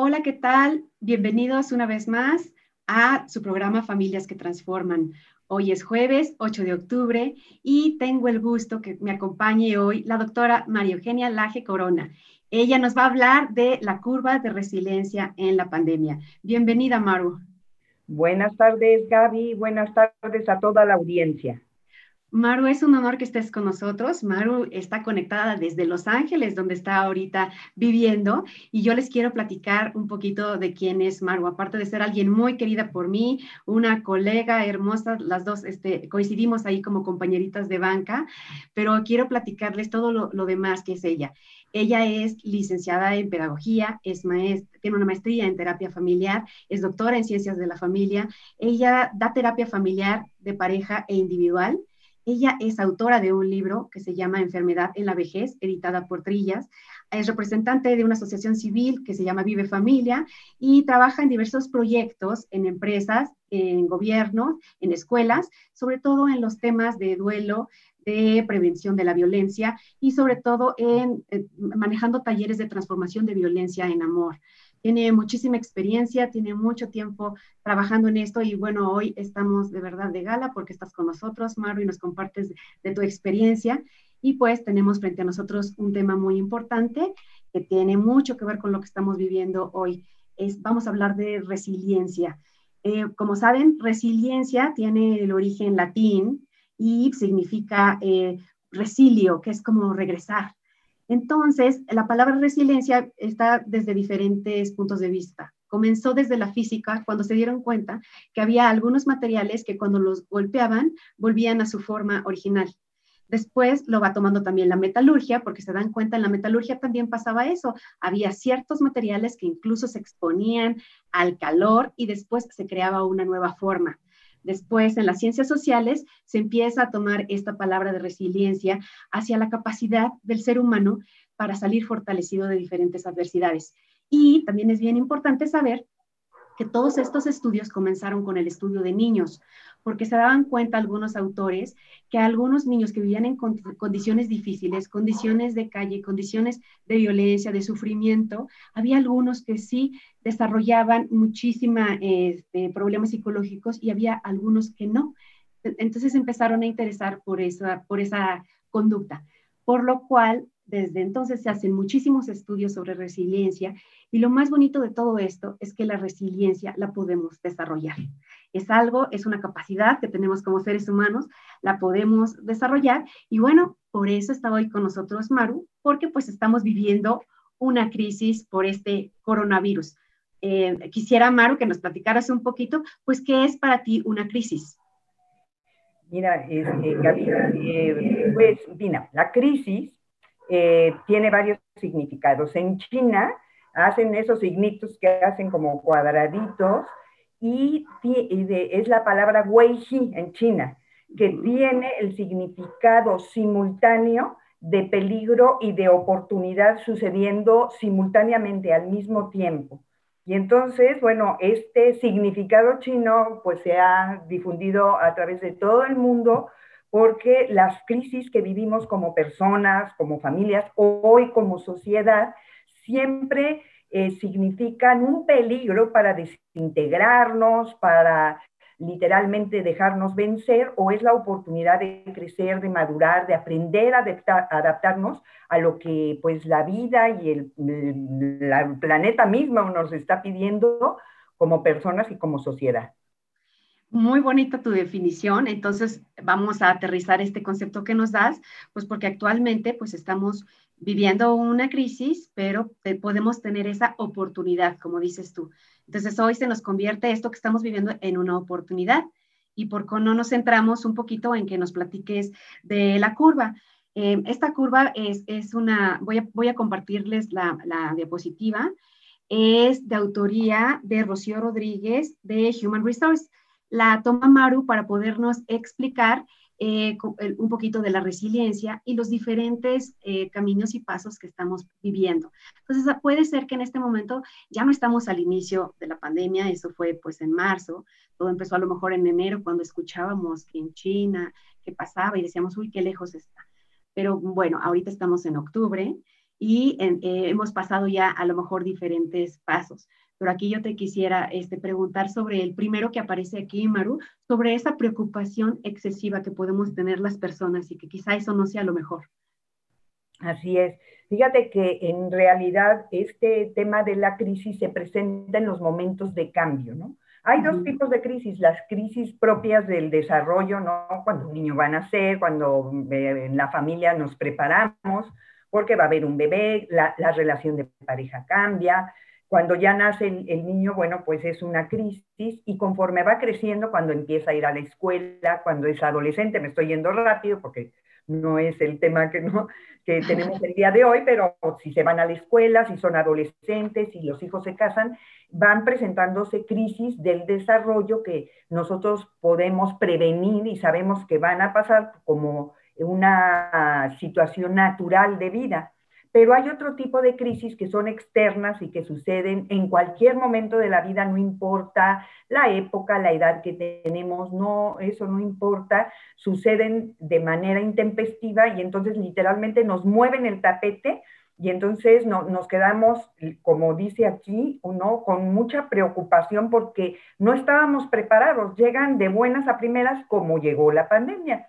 Hola, ¿qué tal? Bienvenidos una vez más a su programa Familias que Transforman. Hoy es jueves 8 de octubre y tengo el gusto que me acompañe hoy la doctora María Eugenia Laje Corona. Ella nos va a hablar de la curva de resiliencia en la pandemia. Bienvenida, Maru. Buenas tardes, Gaby. Buenas tardes a toda la audiencia. Maru, es un honor que estés con nosotros. Maru está conectada desde Los Ángeles, donde está ahorita viviendo, y yo les quiero platicar un poquito de quién es Maru, aparte de ser alguien muy querida por mí, una colega hermosa, las dos este, coincidimos ahí como compañeritas de banca, pero quiero platicarles todo lo, lo demás que es ella. Ella es licenciada en pedagogía, es maestra, tiene una maestría en terapia familiar, es doctora en ciencias de la familia. Ella da terapia familiar de pareja e individual ella es autora de un libro que se llama Enfermedad en la vejez, editada por Trillas. Es representante de una asociación civil que se llama Vive Familia y trabaja en diversos proyectos en empresas, en gobierno, en escuelas, sobre todo en los temas de duelo, de prevención de la violencia y sobre todo en, en manejando talleres de transformación de violencia en amor tiene muchísima experiencia, tiene mucho tiempo trabajando en esto y bueno, hoy estamos de verdad de gala porque estás con nosotros, Maru, y nos compartes de tu experiencia. Y pues tenemos frente a nosotros un tema muy importante que tiene mucho que ver con lo que estamos viviendo hoy. Vamos a hablar de resiliencia. Eh, como saben, resiliencia tiene el origen latín y significa eh, resilio, que es como regresar, entonces, la palabra resiliencia está desde diferentes puntos de vista. Comenzó desde la física, cuando se dieron cuenta que había algunos materiales que cuando los golpeaban volvían a su forma original. Después lo va tomando también la metalurgia, porque se dan cuenta en la metalurgia también pasaba eso. Había ciertos materiales que incluso se exponían al calor y después se creaba una nueva forma. Después, en las ciencias sociales, se empieza a tomar esta palabra de resiliencia hacia la capacidad del ser humano para salir fortalecido de diferentes adversidades. Y también es bien importante saber que todos estos estudios comenzaron con el estudio de niños, porque se daban cuenta algunos autores que algunos niños que vivían en condiciones difíciles, condiciones de calle, condiciones de violencia, de sufrimiento, había algunos que sí desarrollaban muchísimos este, problemas psicológicos y había algunos que no. Entonces empezaron a interesar por esa, por esa conducta, por lo cual desde entonces se hacen muchísimos estudios sobre resiliencia y lo más bonito de todo esto es que la resiliencia la podemos desarrollar. Es algo, es una capacidad que tenemos como seres humanos, la podemos desarrollar y bueno, por eso está hoy con nosotros Maru, porque pues estamos viviendo una crisis por este coronavirus. Eh, quisiera, Maru, que nos platicaras un poquito, pues, ¿qué es para ti una crisis? Mira, este, Gaby, eh, pues, mira, la crisis eh, tiene varios significados. En China hacen esos signitos que hacen como cuadraditos y, es la palabra Weiji en China, que tiene el significado simultáneo de peligro y de oportunidad sucediendo simultáneamente al mismo tiempo. Y entonces, bueno, este significado chino pues se ha difundido a través de todo el mundo porque las crisis que vivimos como personas, como familias, hoy como sociedad, siempre eh, significan un peligro para desintegrarnos, para literalmente dejarnos vencer, o es la oportunidad de crecer, de madurar, de aprender a adaptarnos a lo que pues la vida y el, el planeta mismo nos está pidiendo como personas y como sociedad. Muy bonita tu definición, entonces vamos a aterrizar este concepto que nos das, pues porque actualmente pues estamos viviendo una crisis, pero podemos tener esa oportunidad, como dices tú. Entonces hoy se nos convierte esto que estamos viviendo en una oportunidad y por qué no nos centramos un poquito en que nos platiques de la curva. Eh, esta curva es, es una, voy a, voy a compartirles la, la diapositiva, es de autoría de Rocío Rodríguez de Human Resource la toma Maru para podernos explicar eh, un poquito de la resiliencia y los diferentes eh, caminos y pasos que estamos viviendo. Entonces, puede ser que en este momento ya no estamos al inicio de la pandemia, eso fue pues en marzo, todo empezó a lo mejor en enero cuando escuchábamos que en China, que pasaba y decíamos, uy, qué lejos está. Pero bueno, ahorita estamos en octubre y eh, hemos pasado ya a lo mejor diferentes pasos. Pero aquí yo te quisiera este, preguntar sobre el primero que aparece aquí, Maru, sobre esa preocupación excesiva que podemos tener las personas y que quizá eso no sea lo mejor. Así es. Fíjate que en realidad este tema de la crisis se presenta en los momentos de cambio, ¿no? Hay dos tipos de crisis, las crisis propias del desarrollo, ¿no? Cuando un niño va a nacer, cuando eh, en la familia nos preparamos, porque va a haber un bebé, la, relación de pareja cambia. Cuando ya nace el, niño, bueno, pues es una crisis y conforme va creciendo, cuando empieza a ir a la escuela, cuando es adolescente, me estoy yendo rápido porque no es el tema que, no, que tenemos el día de hoy, pero si se van a la escuela, si son adolescentes, si los hijos se casan, van presentándose crisis del desarrollo que nosotros podemos prevenir y sabemos que van a pasar como una situación natural de vida. Pero hay otro tipo de crisis que son externas y que suceden en cualquier momento de la vida, no importa la época, la edad que tenemos, no, eso no importa, suceden de manera intempestiva y entonces literalmente nos mueven el tapete y entonces no, nos quedamos, como dice aquí, uno, con mucha preocupación porque no estábamos preparados, llegan de buenas a primeras como llegó la pandemia.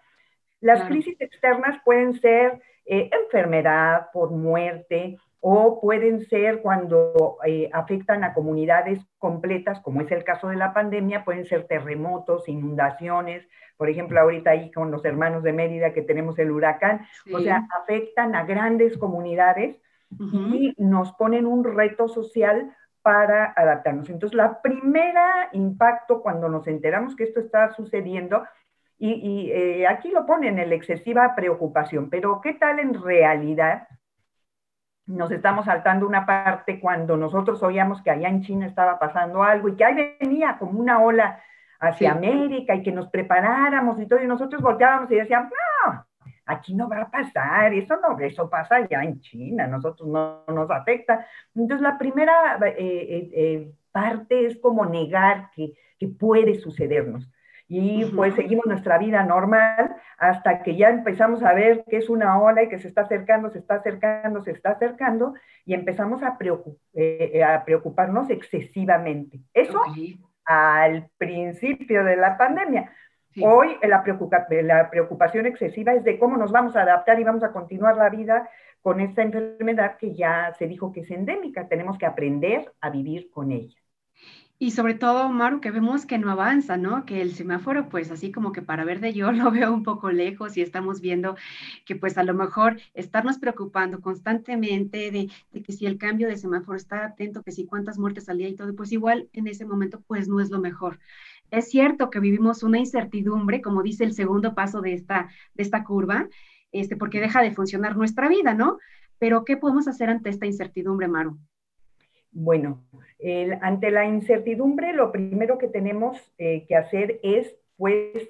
Las crisis externas pueden ser eh, enfermedad por muerte o pueden ser cuando eh, afectan a comunidades completas, como es el caso de la pandemia, pueden ser terremotos, inundaciones, por ejemplo, ahorita ahí con los hermanos de Mérida que tenemos el huracán, o sea, afectan a grandes comunidades y nos ponen un reto social para adaptarnos. Entonces, la primera impacto cuando nos enteramos que esto está sucediendo y, eh, aquí lo ponen, el excesiva preocupación, pero ¿qué tal en realidad? Nos estamos saltando una parte cuando nosotros oíamos que allá en China estaba pasando algo y que ahí venía como una ola hacia América y que nos preparáramos y todo, y nosotros volteábamos y decíamos, no, aquí no va a pasar, eso no, eso pasa allá en China, nosotros no, nos afecta. Entonces la primera eh, eh, parte es como negar que, que puede sucedernos y pues seguimos nuestra vida normal hasta que ya empezamos a ver que es una ola y que se está acercando, se está acercando, se está acercando y empezamos a, eh, eh, a preocuparnos excesivamente. Eso al principio de la pandemia. Hoy la, la preocupación excesiva es de cómo nos vamos a adaptar y vamos a continuar la vida con esta enfermedad que ya se dijo que es endémica. Tenemos que aprender a vivir con ella. Y sobre todo, Maru, que vemos que no avanza, ¿no? Que el semáforo, pues así como que para ver de yo lo veo un poco lejos y estamos viendo que pues a lo mejor estarnos preocupando constantemente de, que si el cambio de semáforo está atento, que si cuántas muertes salía y todo, pues igual en ese momento pues no es lo mejor. Es cierto que vivimos una incertidumbre, como dice el segundo paso de esta, de esta curva, este, porque deja de funcionar nuestra vida, ¿no? Pero ¿qué podemos hacer ante esta incertidumbre, Maru? Bueno, ante la incertidumbre, lo primero que tenemos eh, que hacer es, pues,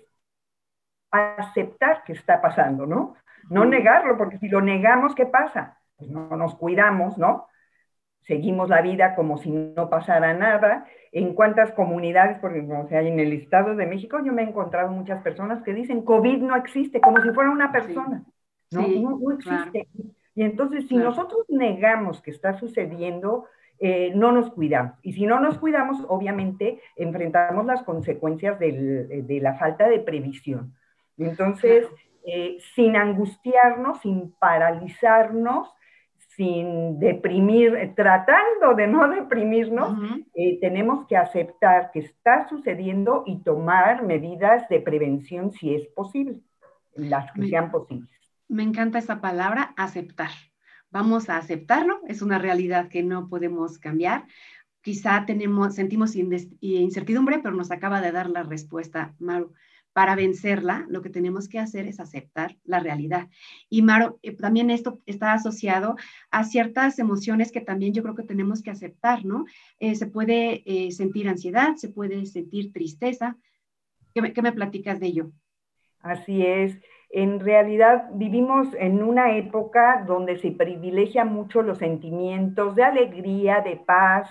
aceptar que está pasando, ¿no? No negarlo, porque si lo negamos, ¿qué pasa? Pues no nos cuidamos, ¿no? Seguimos la vida como si no pasara nada. En cuántas comunidades, porque o sea, en el Estado de México yo me he encontrado muchas personas que dicen COVID no existe, como si fuera una persona. ¿no? no, existe. Y entonces, si nosotros negamos que está sucediendo, eh, no nos cuidamos. Y si no nos cuidamos, obviamente enfrentamos las consecuencias de la falta de previsión. Entonces, eh, sin angustiarnos, sin paralizarnos, sin deprimir, eh, tratando de no deprimirnos, tenemos que aceptar que está sucediendo y tomar medidas de prevención si es posible, las que sean posibles. Me encanta esa palabra, aceptar vamos a aceptarlo, es una realidad que no podemos cambiar. Quizá tenemos, sentimos incertidumbre, pero nos acaba de dar la respuesta, Maru. Para vencerla, lo que tenemos que hacer es aceptar la realidad. Y Maru, eh, también esto está asociado a ciertas emociones que también yo creo que tenemos que aceptar, ¿no? Eh, se puede eh, sentir ansiedad, se puede sentir tristeza. ¿Qué ¿Qué me platicas de ello? Así es en realidad vivimos en una época donde se privilegia mucho los sentimientos de alegría, de paz,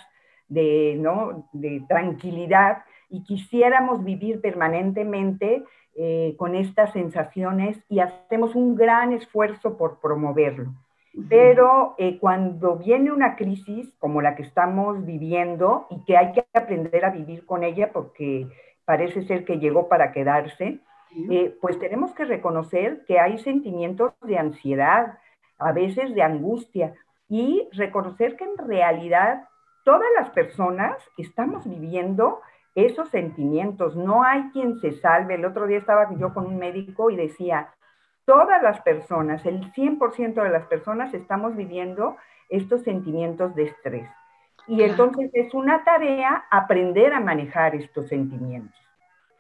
de, ¿no? de tranquilidad, y quisiéramos vivir permanentemente eh, con estas sensaciones y hacemos un gran esfuerzo por promoverlo. Pero eh, cuando viene una crisis como la que estamos viviendo y que hay que aprender a vivir con ella porque parece ser que llegó para quedarse, eh, pues tenemos que reconocer que hay sentimientos de ansiedad, a veces de angustia, y reconocer que en realidad todas las personas estamos viviendo esos sentimientos. No hay quien se salve. El otro día estaba yo con un médico y decía, todas las personas, el 100% de las personas estamos viviendo estos sentimientos de estrés. Y entonces es una tarea aprender a manejar estos sentimientos.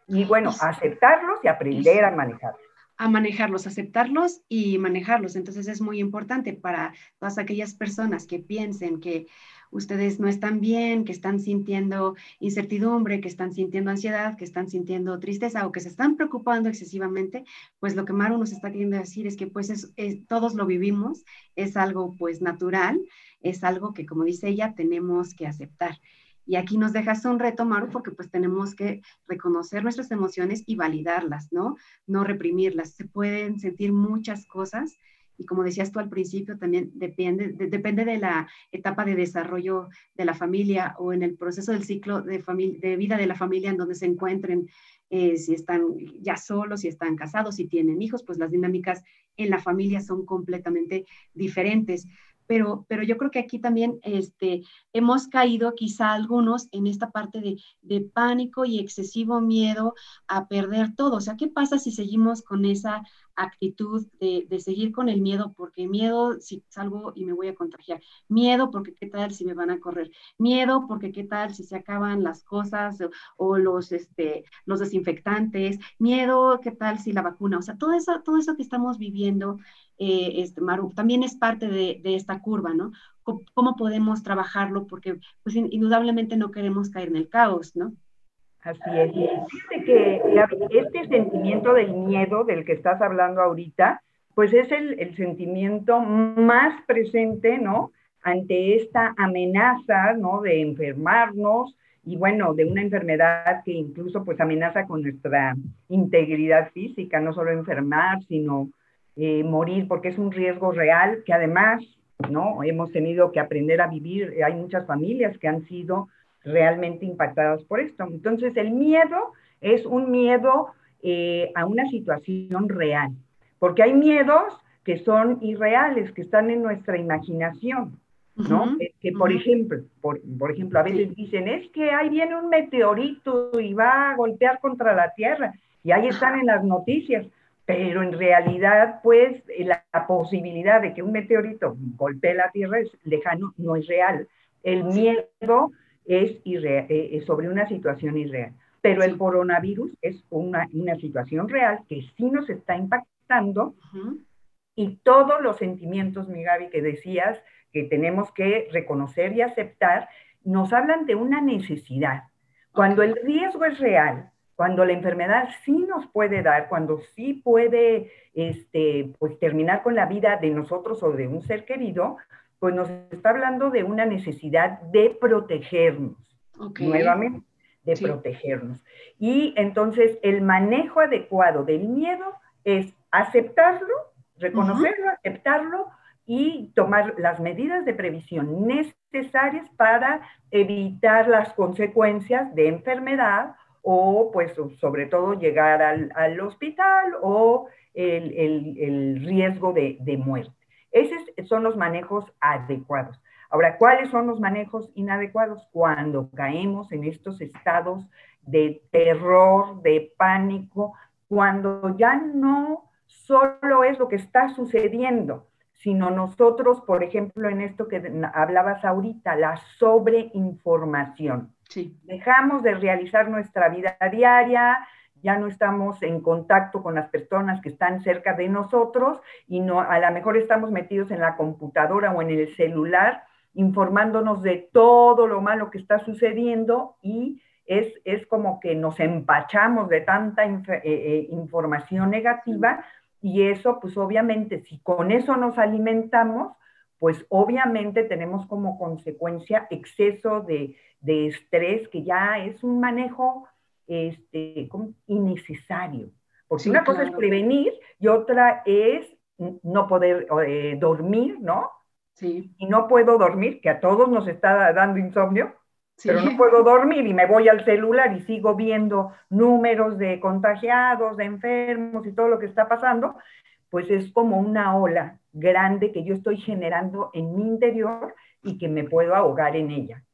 Y bueno, aceptarlos y aprender a manejarlos a manejarlos, aceptarlos y manejarlos. Entonces es muy importante para todas aquellas personas que piensen que ustedes no están bien, que están sintiendo incertidumbre, que están sintiendo ansiedad, que están sintiendo tristeza o que se están preocupando excesivamente, pues lo que Maru nos está queriendo decir es que pues es, todos lo vivimos, es algo pues natural, es algo que como dice ella tenemos que aceptar. Y aquí nos dejas un reto, Maru, porque pues tenemos que reconocer nuestras emociones y validarlas, ¿no? No reprimirlas. Se pueden sentir muchas cosas y como decías tú al principio, también depende de, depende de la etapa de desarrollo de la familia o en el proceso del ciclo de, de vida de la familia en donde se encuentren, eh, si están ya solos, si están casados, si tienen hijos, pues las dinámicas en la familia son completamente diferentes pero, pero yo creo que aquí también este, hemos caído quizá algunos en esta parte de, de, pánico y excesivo miedo a perder todo. O sea, ¿qué pasa si seguimos con esa actitud de, de, seguir con el miedo? Porque miedo si salgo y me voy a contagiar. Miedo porque qué tal si me van a correr. Miedo porque qué tal si se acaban las cosas o, o los, este, los desinfectantes. Miedo qué tal si la vacuna. O sea, todo eso, todo eso que estamos viviendo eh, este, Maru, también es parte de, esta curva, ¿no? ¿Cómo, podemos trabajarlo? Porque pues indudablemente no queremos caer en el caos, ¿no? Así es. Fíjate que este sentimiento del miedo del que estás hablando ahorita, pues es el, el sentimiento más presente, ¿no? Ante esta amenaza, ¿no? De enfermarnos, y bueno, de una enfermedad que incluso pues amenaza con nuestra integridad física, no solo enfermar, sino eh, morir porque es un riesgo real que además, ¿no? Hemos tenido que aprender a vivir, hay muchas familias que han sido realmente impactadas por esto. Entonces, el miedo es un miedo eh, a una situación real, porque hay miedos que son irreales, que están en nuestra imaginación, ¿no? que, por ejemplo, por, por, ejemplo, a veces dicen, es que ahí viene un meteorito y va a golpear contra la Tierra, y ahí están en las noticias pero en realidad, pues, la, posibilidad de que un meteorito golpee la Tierra es lejano, no es real. El miedo es, eh, sobre una situación irreal, pero el coronavirus es una, situación real que sí nos está impactando y todos los sentimientos, mi Gaby, que decías que tenemos que reconocer y aceptar, nos hablan de una necesidad. Cuando el riesgo es real, cuando la enfermedad sí nos puede dar, cuando sí puede este, pues, terminar con la vida de nosotros o de un ser querido, pues nos está hablando de una necesidad de protegernos, nuevamente, de protegernos. Y entonces el manejo adecuado del miedo es aceptarlo, reconocerlo, aceptarlo y tomar las medidas de previsión necesarias para evitar las consecuencias de enfermedad o pues sobre todo llegar al, hospital o el, riesgo de, muerte. Esos son los manejos adecuados. Ahora, ¿cuáles son los manejos inadecuados? Cuando caemos en estos estados de terror, de pánico, cuando ya no solo es lo que está sucediendo, sino nosotros, por ejemplo, en esto que hablabas ahorita, la sobreinformación. Dejamos de realizar nuestra vida diaria, ya no estamos en contacto con las personas que están cerca de nosotros y no, a lo mejor estamos metidos en la computadora o en el celular informándonos de todo lo malo que está sucediendo y es, es como que nos empachamos de tanta eh, eh, información negativa y eso pues obviamente si con eso nos alimentamos, pues obviamente tenemos como consecuencia exceso de, estrés, que ya es un manejo este, innecesario. Porque una cosa es prevenir y otra es no poder eh, dormir, ¿no? Sí. Y no puedo dormir, que a todos nos está dando insomnio, pero no puedo dormir y me voy al celular y sigo viendo números de contagiados, de enfermos y todo lo que está pasando, pues es como una ola grande que yo estoy generando en mi interior y que me puedo ahogar en ella.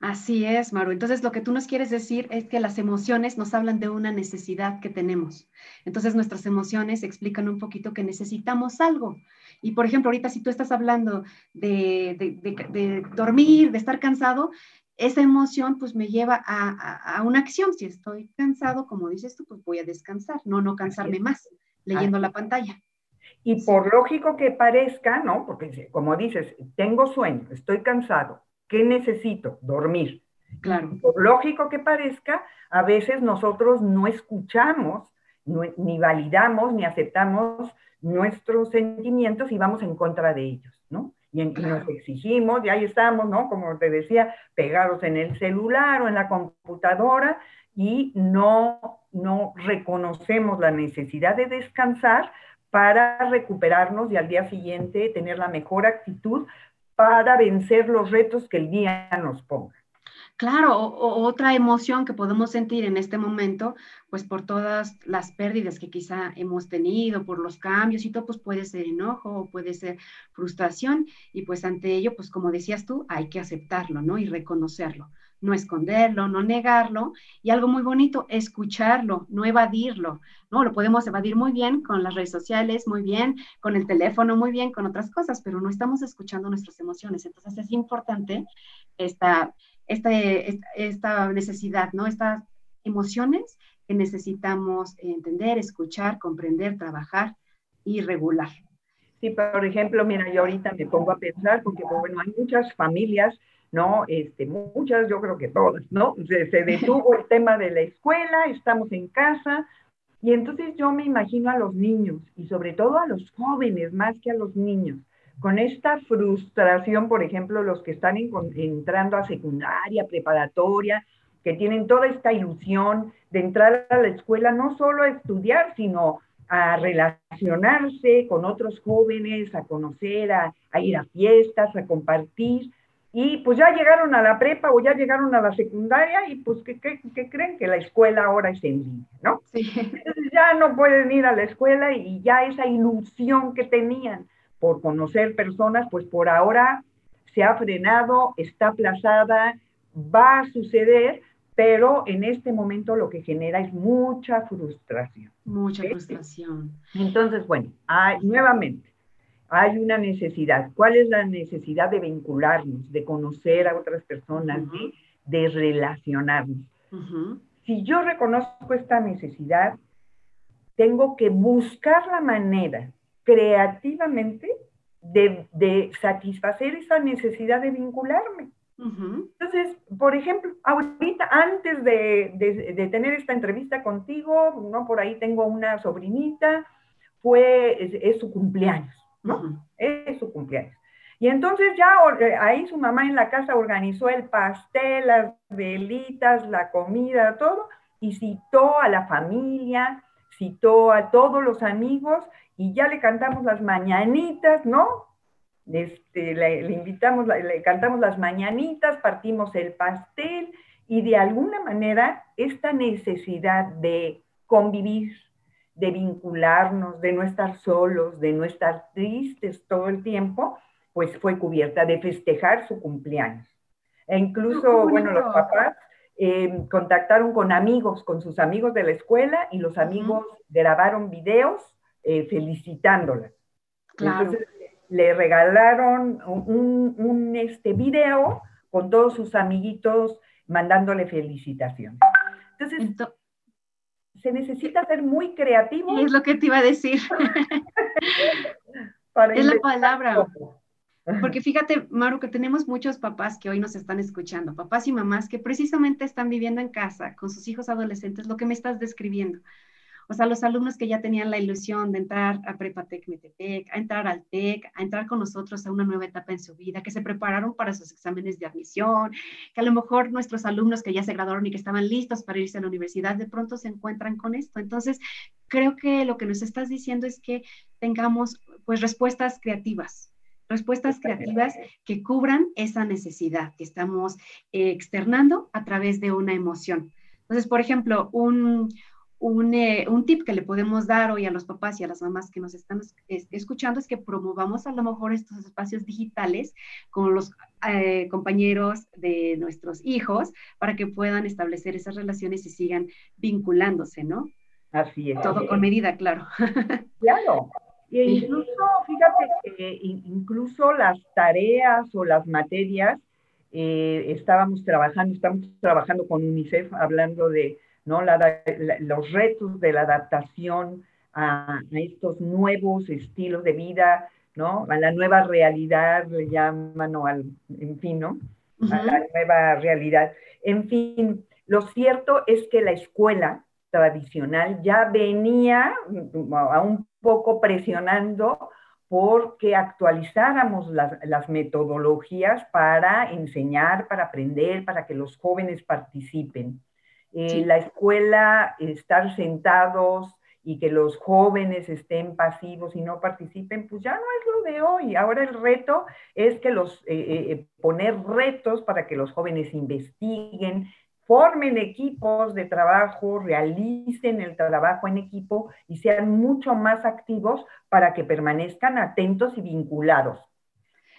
Así es, Maru. Entonces, lo que tú nos quieres decir es que las emociones nos hablan de una necesidad que tenemos. Entonces, nuestras emociones explican un poquito que necesitamos algo. Y, por ejemplo, ahorita si tú estás hablando de, de dormir, de estar cansado, esa emoción pues me lleva a, una acción. Si estoy cansado, como dices tú, pues voy a descansar, no, no cansarme más leyendo la pantalla. Y por lógico que parezca, ¿no? Porque como dices, tengo sueño, estoy cansado, ¿qué necesito? Dormir. Claro. Por lógico que parezca, a veces nosotros no escuchamos, ni validamos, ni aceptamos nuestros sentimientos y vamos en contra de ellos, ¿no? y, nos exigimos, y ahí estamos, ¿no? Como te decía, pegados en el celular o en la computadora y no, no reconocemos la necesidad de descansar para recuperarnos y al día siguiente tener la mejor actitud para vencer los retos que el día nos ponga. Claro, o, otra emoción que podemos sentir en este momento, pues por todas las pérdidas que quizá hemos tenido, por los cambios y todo, pues puede ser enojo o puede ser frustración y pues ante ello, pues como decías tú, hay que aceptarlo, ¿no? Y reconocerlo, no esconderlo, no negarlo y algo muy bonito, escucharlo, no evadirlo, ¿no? Lo podemos evadir muy bien con las redes sociales, muy bien, con el teléfono, muy bien, con otras cosas, pero no estamos escuchando nuestras emociones. Entonces es importante esta este, esta necesidad, ¿no? Estas emociones que necesitamos entender, escuchar, comprender, trabajar y regular. Sí, por ejemplo, mira, yo ahorita me pongo a pensar, porque bueno, hay muchas familias, ¿no? Este, muchas, yo creo que todas, ¿no? Se, detuvo el tema de la escuela, estamos en casa, y entonces yo me imagino a los niños, y sobre todo a los jóvenes, más que a los niños, con esta frustración, por ejemplo, los que están entrando a secundaria, preparatoria, que tienen toda esta ilusión de entrar a la escuela no solo a estudiar, sino a relacionarse con otros jóvenes, a conocer, a, ir a fiestas, a compartir. Y pues ya llegaron a la prepa o ya llegaron a la secundaria y pues ¿qué, creen? Que la escuela ahora es en línea, ¿no? Entonces ya no pueden ir a la escuela y ya esa ilusión que tenían por conocer personas, pues por ahora se ha frenado, está aplazada, va a suceder, pero en este momento lo que genera es mucha frustración. Mucha frustración. Entonces, bueno, hay, nuevamente, hay una necesidad. ¿Cuál es la necesidad de vincularnos, de conocer a otras personas, de, relacionarnos? Si yo reconozco esta necesidad, tengo que buscar la manera creativamente de, satisfacer esa necesidad de vincularme. Entonces, por ejemplo, ahorita, antes de, tener esta entrevista contigo, ¿no? Por ahí tengo una sobrinita, fue, es, su cumpleaños, ¿no? Es su cumpleaños. Y entonces ya eh, ahí su mamá en la casa organizó el pastel, las velitas, la comida, todo, y citó a la familia, citó a todos los amigos y ya le cantamos las mañanitas, ¿no? Este, le, invitamos, le cantamos las mañanitas, partimos el pastel y de alguna manera esta necesidad de convivir, de vincularnos, de no estar solos, de no estar tristes todo el tiempo, pues fue cubierta, de festejar su cumpleaños. E incluso, bueno, los papás eh, contactaron con amigos, con sus amigos de la escuela y los amigos grabaron videos eh, felicitándola. Entonces le regalaron un, este video con todos sus amiguitos mandándole felicitaciones. Entonces, se necesita ser muy creativo. Es lo que te iba a decir. es la palabra. Porque fíjate, Maru, que tenemos muchos papás que hoy nos están escuchando, papás y mamás que precisamente están viviendo en casa con sus hijos adolescentes, lo que me estás describiendo. O sea, los alumnos que ya tenían la ilusión de entrar a Prepatec Metepec, a entrar al TEC, a entrar con nosotros a una nueva etapa en su vida, que se prepararon para sus exámenes de admisión, que a lo mejor nuestros alumnos que ya se graduaron y que estaban listos para irse a la universidad, de pronto se encuentran con esto. Entonces, creo que lo que nos estás diciendo es que tengamos pues respuestas creativas, respuestas creativas que cubran esa necesidad que estamos eh, externando a través de una emoción. Entonces, por ejemplo, un, eh, un, tip que le podemos dar hoy a los papás y a las mamás que nos están escuchando es que promovamos a lo mejor estos espacios digitales con los eh, compañeros de nuestros hijos para que puedan establecer esas relaciones y sigan vinculándose, ¿no? Así es. Todo con medida, claro. Claro. E incluso, fíjate que incluso las tareas o las materias, eh, estábamos trabajando, estamos trabajando con UNICEF hablando de ¿no? los retos de la adaptación a, estos nuevos estilos de vida, ¿no? A la nueva realidad, le llaman, o al, en fin, ¿no? A la nueva realidad. En fin, lo cierto es que la escuela tradicional ya venía a un poco presionando porque actualizáramos las, metodologías para enseñar, para aprender, para que los jóvenes participen. Eh, la escuela, estar sentados y que los jóvenes estén pasivos y no participen, pues ya no es lo de hoy. Ahora el reto es que los, eh, eh, poner retos para que los jóvenes investiguen, formen equipos de trabajo, realicen el trabajo en equipo y sean mucho más activos para que permanezcan atentos y vinculados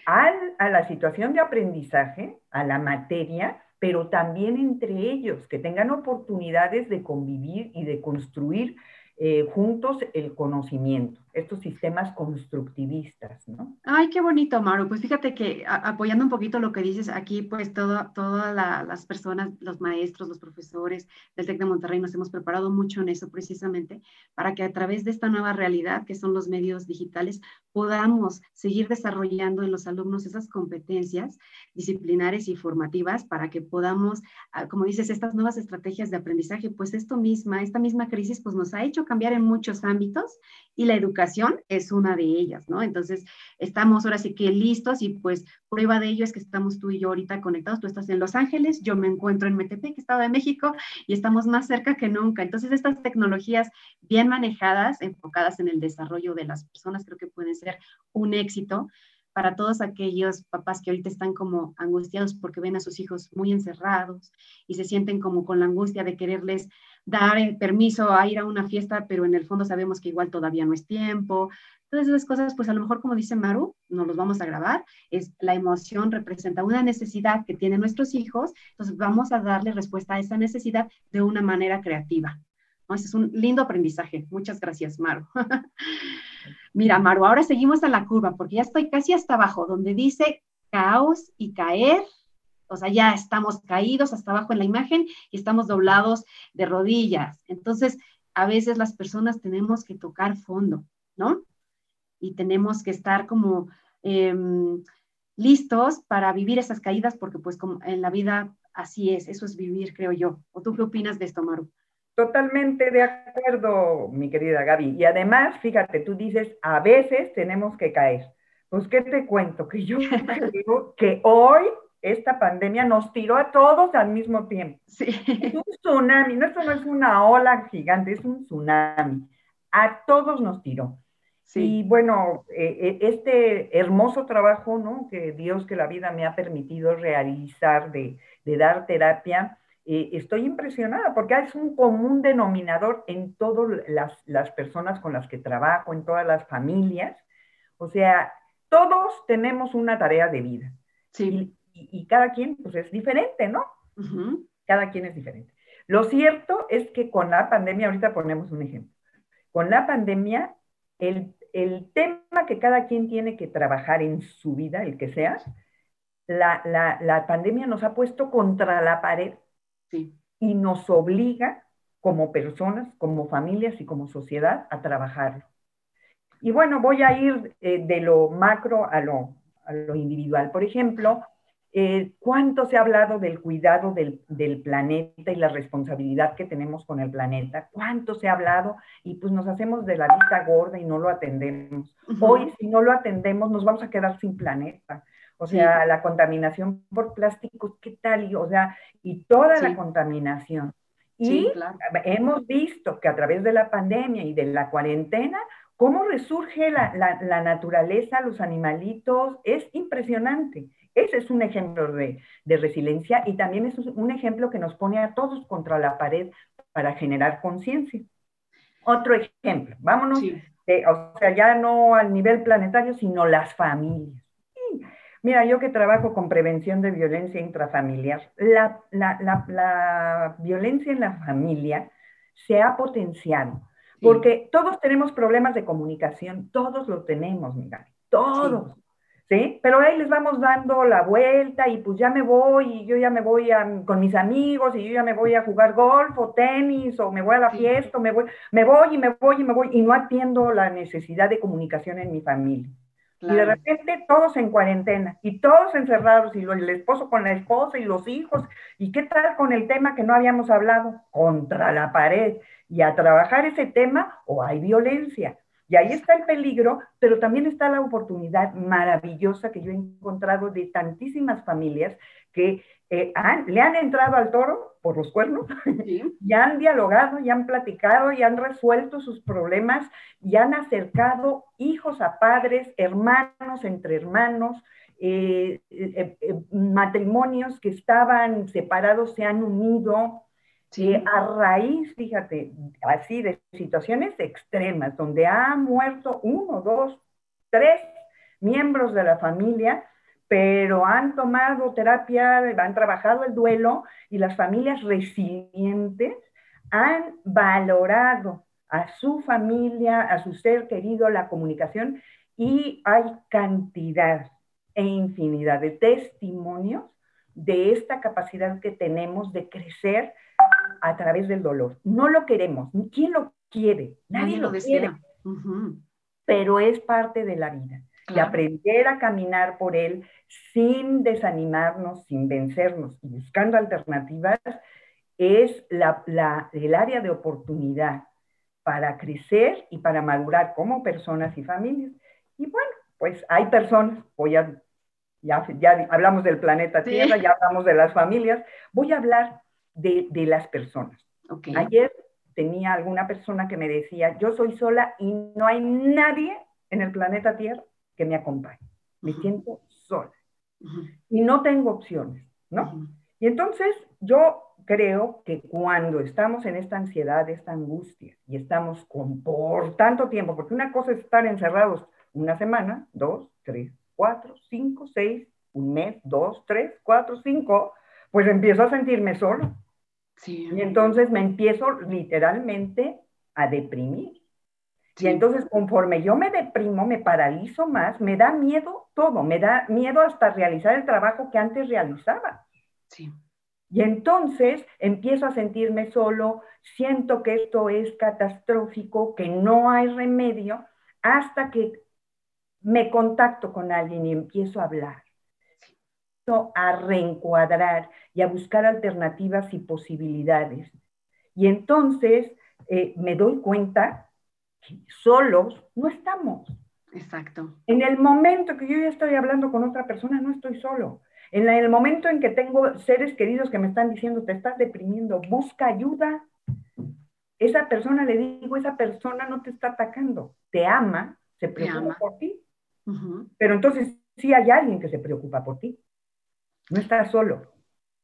a la situación de aprendizaje, a la materia, pero también entre ellos, que tengan oportunidades de convivir y de construir eh, juntos el conocimiento, estos sistemas constructivistas, ¿no? Ay, qué bonito, Maru. Pues fíjate que apoyando un poquito lo que dices aquí, pues todas las personas, los maestros, los profesores del TEC de Monterrey nos hemos preparado mucho en eso precisamente para que a través de esta nueva realidad que son los medios digitales podamos seguir desarrollando en los alumnos esas competencias disciplinares y formativas para que podamos, ah, como dices, estas nuevas estrategias de aprendizaje, pues esto misma, esta misma crisis, pues nos ha hecho cambiar en muchos ámbitos y la educación es una de ellas, ¿no? Entonces, estamos ahora sí que listos y pues prueba de ello es que estamos tú y yo ahorita conectados. Tú estás en Los Ángeles, yo me encuentro en Metepec, Estado de México, y estamos más cerca que nunca. Entonces, estas tecnologías bien manejadas, enfocadas en el desarrollo de las personas, creo que pueden ser un éxito para todos aquellos papás que ahorita están como angustiados porque ven a sus hijos muy encerrados y se sienten como con la angustia de quererles dar permiso a ir a una fiesta, pero en el fondo sabemos que igual todavía no es tiempo. Todas esas cosas, pues a lo mejor como dice Maru, no los vamos a grabar, es la emoción representa una necesidad que tienen nuestros hijos, entonces vamos a darle respuesta a esa necesidad de una manera creativa. ¿no? Es un lindo aprendizaje. Muchas gracias, Maru. Mira, Maru, ahora seguimos a la curva porque ya estoy casi hasta abajo, donde dice caos y caer. O sea, ya estamos caídos hasta abajo en la imagen y estamos doblados de rodillas. Entonces, a veces las personas tenemos que tocar fondo, ¿no? Y tenemos que estar como em, listos para vivir esas caídas porque pues como en la vida así es, eso es vivir, creo yo. ¿O tú qué opinas de esto, Maru? Totalmente de acuerdo, mi querida Gaby. Y además, fíjate, tú dices, a veces tenemos que caer. Pues, ¿qué te cuento? Que yo creo que hoy esta pandemia nos tiró a todos al mismo tiempo. Sí. Es un tsunami, no, esto no es una ola gigante, es un tsunami. A todos nos tiró. Sí. Y bueno, eh, eh, este hermoso trabajo, ¿no? Que Dios, que la vida me ha permitido realizar de, de dar terapia, eh, estoy impresionada porque es un común denominador en todas las, personas con las que trabajo, en todas las familias. O sea, todos tenemos una tarea de vida. Sí. Y, cada quien pues es diferente, ¿no? Cada quien es diferente. Lo cierto es que con la pandemia, ahorita ponemos un ejemplo, con la pandemia, el, tema que cada quien tiene que trabajar en su vida, el que sea, la, la pandemia nos ha puesto contra la pared y nos obliga como personas, como familias y como sociedad a trabajarlo. Y bueno, voy a ir eh, de lo macro a lo, a lo individual. Por ejemplo, eh, ¿cuánto se ha hablado del cuidado del, del, planeta y la responsabilidad que tenemos con el planeta? ¿Cuánto se ha hablado? Y pues nos hacemos de la vista gorda y no lo atendemos. Hoy, si no lo atendemos, nos vamos a quedar sin planeta. O sea, la contaminación por plásticos, ¿qué tal? o sea, y toda la contaminación. Y hemos visto que a través de la pandemia y de la cuarentena, cómo resurge la, la, naturaleza, los animalitos, es impresionante. Ese es un ejemplo de, de, resiliencia y también es un ejemplo que nos pone a todos contra la pared para generar conciencia. Otro ejemplo, vámonos, o sea, ya no al nivel planetario, sino las familias. Mira, yo que trabajo con prevención de violencia intrafamiliar, la, la, la, la violencia en la familia se ha potenciado porque todos tenemos problemas de comunicación, todos lo tenemos, mira, todos. Sí. Pero ahí les vamos dando la vuelta y pues ya me voy y yo ya me voy con mis amigos y yo ya me voy a jugar golf o tenis o me voy a la fiesta, o me voy, me voy y me voy y me voy y no atiendo la necesidad de comunicación en mi familia. Y de repente todos en cuarentena y todos encerrados y el esposo con la esposa y los hijos. ¿Y qué tal con el tema que no habíamos hablado? Contra la pared y a trabajar ese tema o hay violencia. Y ahí está el peligro, pero también está la oportunidad maravillosa que yo he encontrado de tantísimas familias que eh, le han entrado al toro por los cuernos, y han dialogado, y han platicado, y han resuelto sus problemas, y han acercado hijos a padres, hermanos entre hermanos, eh, eh, matrimonios que estaban separados se han unido, a raíz, fíjate, así de situaciones extremas, donde ha muerto uno, dos, tres miembros de la familia, pero han tomado terapia, han trabajado el duelo y las familias resilientes han valorado a su familia, a su ser querido, la comunicación y hay cantidad e infinidad de testimonios de esta capacidad que tenemos de crecer a través del dolor. No lo queremos. ¿Quién lo quiere? Nadie, lo, quiere. Pero es parte de la vida. Y aprender a caminar por él sin desanimarnos, sin vencernos y buscando alternativas es la, el área de oportunidad para crecer y para madurar como personas y familias. Y bueno, pues hay personas, voy a, ya, ya hablamos del planeta Tierra, ya hablamos de las familias, voy a hablar de, las personas. Ayer tenía alguna persona que me decía, yo soy sola y no hay nadie en el planeta Tierra que me acompañe. Me siento sola. Y no tengo opciones, ¿no? Y entonces yo creo que cuando estamos en esta ansiedad, esta angustia, y estamos con, por tanto tiempo, porque una cosa es estar encerrados una semana, dos, tres, cuatro, cinco, seis, un mes, dos, tres, cuatro, cinco, pues empiezo a sentirme solo. Y entonces me empiezo literalmente a deprimir. Y entonces conforme yo me deprimo, me paralizo más, me da miedo todo, me da miedo hasta realizar el trabajo que antes realizaba. Sí. Y entonces empiezo a sentirme solo, siento que esto es catastrófico, que no hay remedio, hasta que me contacto con alguien y empiezo a hablar a reencuadrar y a buscar alternativas y posibilidades. Y entonces eh, me doy cuenta que solos no estamos. Exacto. En el momento que yo ya estoy hablando con otra persona, no estoy solo. En el momento en que tengo seres queridos que me están diciendo, te estás deprimiendo, busca ayuda. Esa persona, le digo, esa persona no te está atacando, te ama, se preocupa por ti. Pero entonces sí hay alguien que se preocupa por ti no estás solo.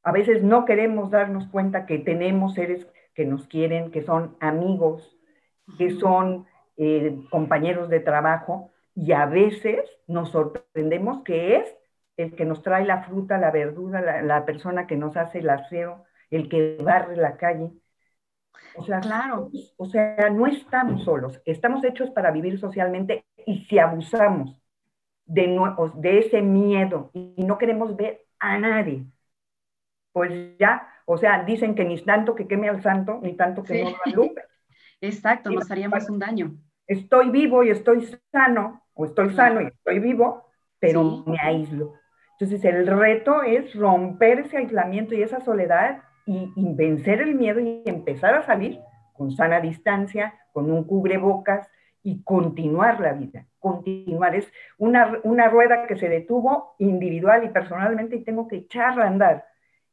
A veces no queremos darnos cuenta que tenemos seres que nos quieren, que son amigos, que son eh, compañeros de trabajo, y a veces nos sorprendemos que es el que nos trae la fruta, la verdura, la, persona que nos hace el aseo, el que barre la calle. O sea, claro. o sea, no estamos solos, estamos hechos para vivir socialmente y si abusamos de, de ese miedo y no queremos ver a nadie. Pues ya, o sea, dicen que ni tanto que queme al santo, ni tanto que no lo alumbre. Exacto, nos haríamos un daño. Estoy vivo y estoy sano, o estoy sano y estoy vivo, pero me aíslo. Entonces el reto es romper ese aislamiento y esa soledad y, y, vencer el miedo y empezar a salir con sana distancia, con un cubrebocas y continuar la vida continuar. Es una, una rueda que se detuvo individual y personalmente y tengo que echarla a andar.